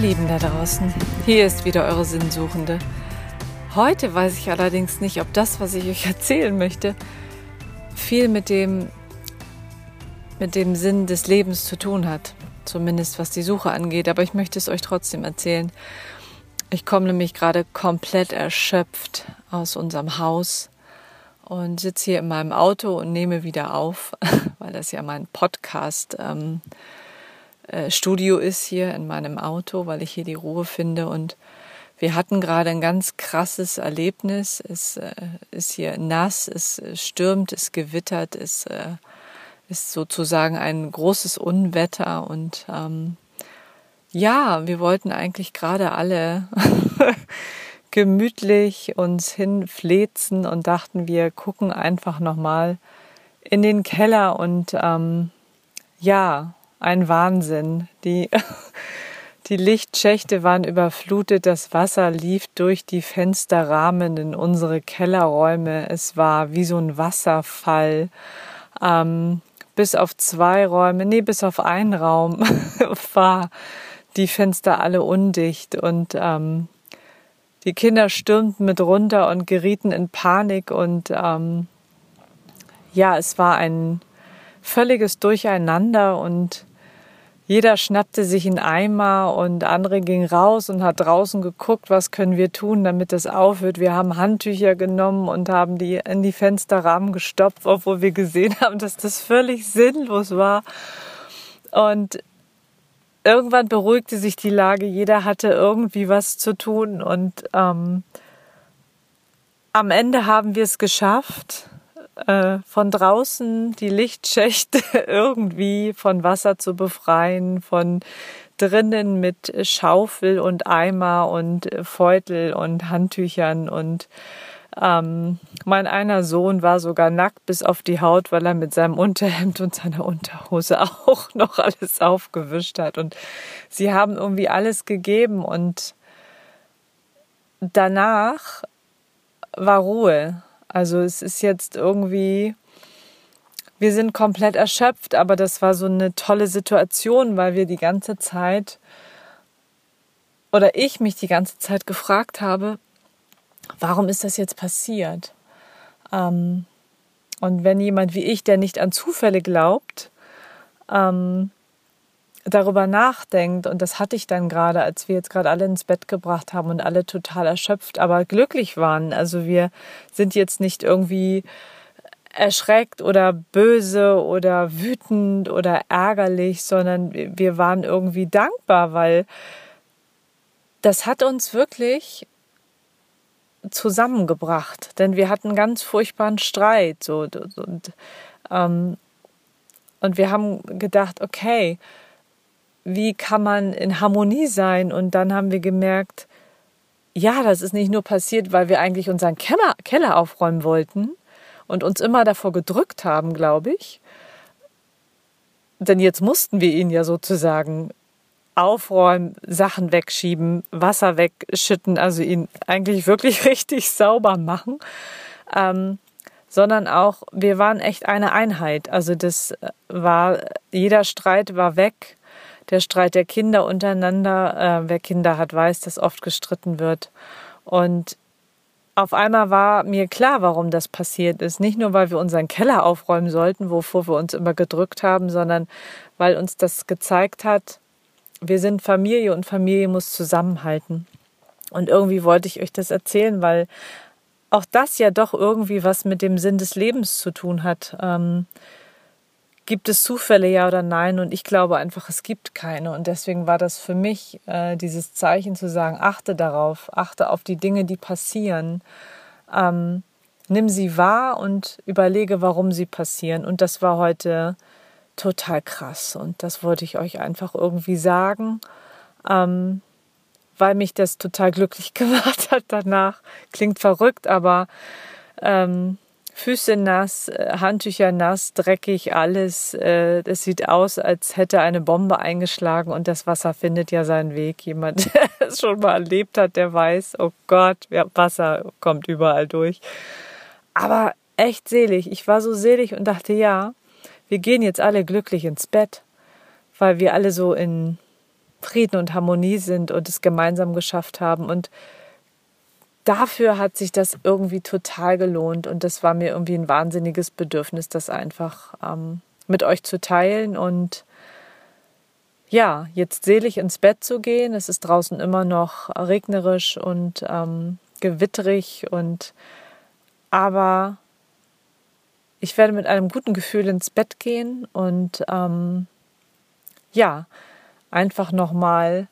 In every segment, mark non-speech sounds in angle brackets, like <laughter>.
Lieben da draußen, hier ist wieder eure Sinnsuchende. Heute weiß ich allerdings nicht, ob das, was ich euch <laughs> erzählen möchte, viel mit dem, mit dem Sinn des Lebens zu tun hat. Zumindest was die Suche angeht, aber ich möchte es euch trotzdem erzählen. Ich komme nämlich gerade komplett erschöpft aus unserem Haus und sitze hier in meinem Auto und nehme wieder auf, <laughs> weil das ja mein Podcast ähm, äh, Studio ist hier in meinem Auto, weil ich hier die Ruhe finde. Und wir hatten gerade ein ganz krasses Erlebnis. Es äh, ist hier nass, es stürmt, es gewittert, es äh, ist sozusagen ein großes Unwetter. Und ähm, ja, wir wollten eigentlich gerade alle <laughs> gemütlich uns hinflezen und dachten, wir gucken einfach nochmal in den Keller und ähm, ja, ein Wahnsinn. Die, <laughs> die Lichtschächte waren überflutet, das Wasser lief durch die Fensterrahmen in unsere Kellerräume. Es war wie so ein Wasserfall. Ähm, bis auf zwei Räume, nee, bis auf einen Raum <laughs> war die Fenster alle undicht und ähm, die Kinder stürmten mit runter und gerieten in Panik und ähm, ja, es war ein völliges Durcheinander und jeder schnappte sich einen Eimer und andere ging raus und hat draußen geguckt, was können wir tun, damit das aufhört. Wir haben Handtücher genommen und haben die in die Fensterrahmen gestopft, obwohl wir gesehen <laughs> haben, dass das völlig sinnlos war. Und irgendwann beruhigte sich die Lage. Jeder hatte irgendwie was zu tun und ähm, am Ende haben wir es geschafft äh, von draußen die Lichtschächte <laughs> irgendwie von Wasser zu befreien, von drinnen mit Schaufel und Eimer und Feutel und Handtüchern und ähm, mein einer Sohn war sogar nackt bis auf die Haut, weil er mit seinem Unterhemd und seiner Unterhose <laughs> auch noch alles aufgewischt hat. Und sie haben irgendwie alles gegeben und danach war Ruhe. Also es ist jetzt irgendwie, wir sind komplett erschöpft, aber das war so eine tolle Situation, weil wir die ganze Zeit oder ich mich die ganze Zeit gefragt habe, warum ist das jetzt passiert? Ähm, und wenn jemand wie ich, der nicht an Zufälle glaubt, ähm, darüber nachdenkt, und das hatte ich dann gerade, als wir jetzt gerade alle ins Bett gebracht haben und alle total erschöpft, aber glücklich waren. Also wir sind jetzt nicht irgendwie erschreckt oder böse oder wütend oder ärgerlich, sondern wir waren irgendwie dankbar, weil das hat uns wirklich zusammengebracht, denn wir hatten ganz furchtbaren Streit so und ähm, und wir haben gedacht, okay, wie kann man in Harmonie sein? Und dann haben wir gemerkt, ja, das ist nicht nur passiert, weil wir eigentlich unseren Keller, Keller aufräumen wollten und uns immer davor gedrückt haben, glaube ich. Denn jetzt mussten wir ihn ja sozusagen aufräumen, Sachen wegschieben, Wasser wegschütten, also ihn eigentlich wirklich <laughs> richtig sauber machen. Ähm, sondern auch, wir waren echt eine Einheit. Also das war, jeder Streit war weg der Streit der Kinder untereinander. Äh, wer Kinder hat, weiß, dass oft gestritten wird. Und auf einmal war mir klar, warum das passiert ist. Nicht nur, weil wir unseren Keller aufräumen sollten, wovor wir uns immer gedrückt haben, sondern weil uns das gezeigt hat, wir sind Familie und Familie muss zusammenhalten. Und irgendwie wollte ich euch das erzählen, weil auch das ja doch irgendwie was mit dem Sinn des Lebens zu tun hat. Ähm, gibt es Zufälle, ja oder nein? Und ich glaube einfach, es gibt keine. Und deswegen war das für mich äh, dieses Zeichen zu sagen, achte darauf, achte auf die Dinge, die passieren. Ähm, nimm sie wahr und überlege, warum sie passieren. Und das war heute total krass. Und das wollte ich euch einfach irgendwie sagen, ähm, weil mich das total glücklich <laughs> gemacht hat danach. Klingt verrückt, aber ähm, Füße nass, äh, Handtücher nass, dreckig, alles. Äh, es sieht aus, als hätte eine Bombe eingeschlagen und das Wasser findet ja seinen Weg. Jemand, <laughs> der es schon mal erlebt hat, der weiß, oh Gott, Wasser kommt überall durch. Aber echt selig. Ich war so selig und dachte, ja, wir gehen jetzt alle glücklich ins Bett, weil wir alle so in Frieden und Harmonie sind und es gemeinsam geschafft haben. Und dafür hat sich das irgendwie total gelohnt. Und das war mir irgendwie ein wahnsinniges Bedürfnis, das einfach ähm, mit euch zu teilen. Und ja, jetzt selig ins Bett zu gehen. Es ist draußen immer noch regnerisch und ähm, gewittrig und aber ich werde mit einem guten Gefühl ins Bett gehen und ähm, ja, einfach nochmal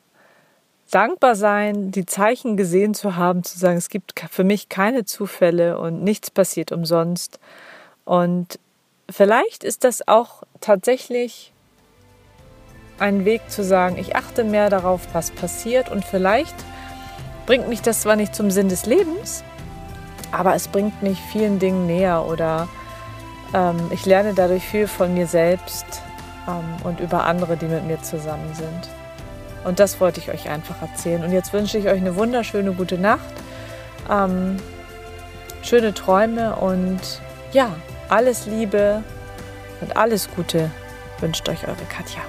dankbar sein, die Zeichen gesehen zu haben, zu sagen, es gibt für mich keine Zufälle und nichts passiert umsonst. Und vielleicht ist das auch tatsächlich ein Weg zu sagen, ich achte mehr darauf, was passiert und vielleicht bringt mich das zwar nicht zum Sinn des Lebens, aber es bringt mich vielen Dingen näher oder ähm, ich lerne dadurch viel von mir selbst ähm, und über andere, die mit mir zusammen sind. Und das wollte ich euch einfach erzählen. Und jetzt wünsche ich euch eine wunderschöne gute Nacht, ähm, schöne Träume und ja, alles Liebe und alles Gute wünscht euch eure Katja.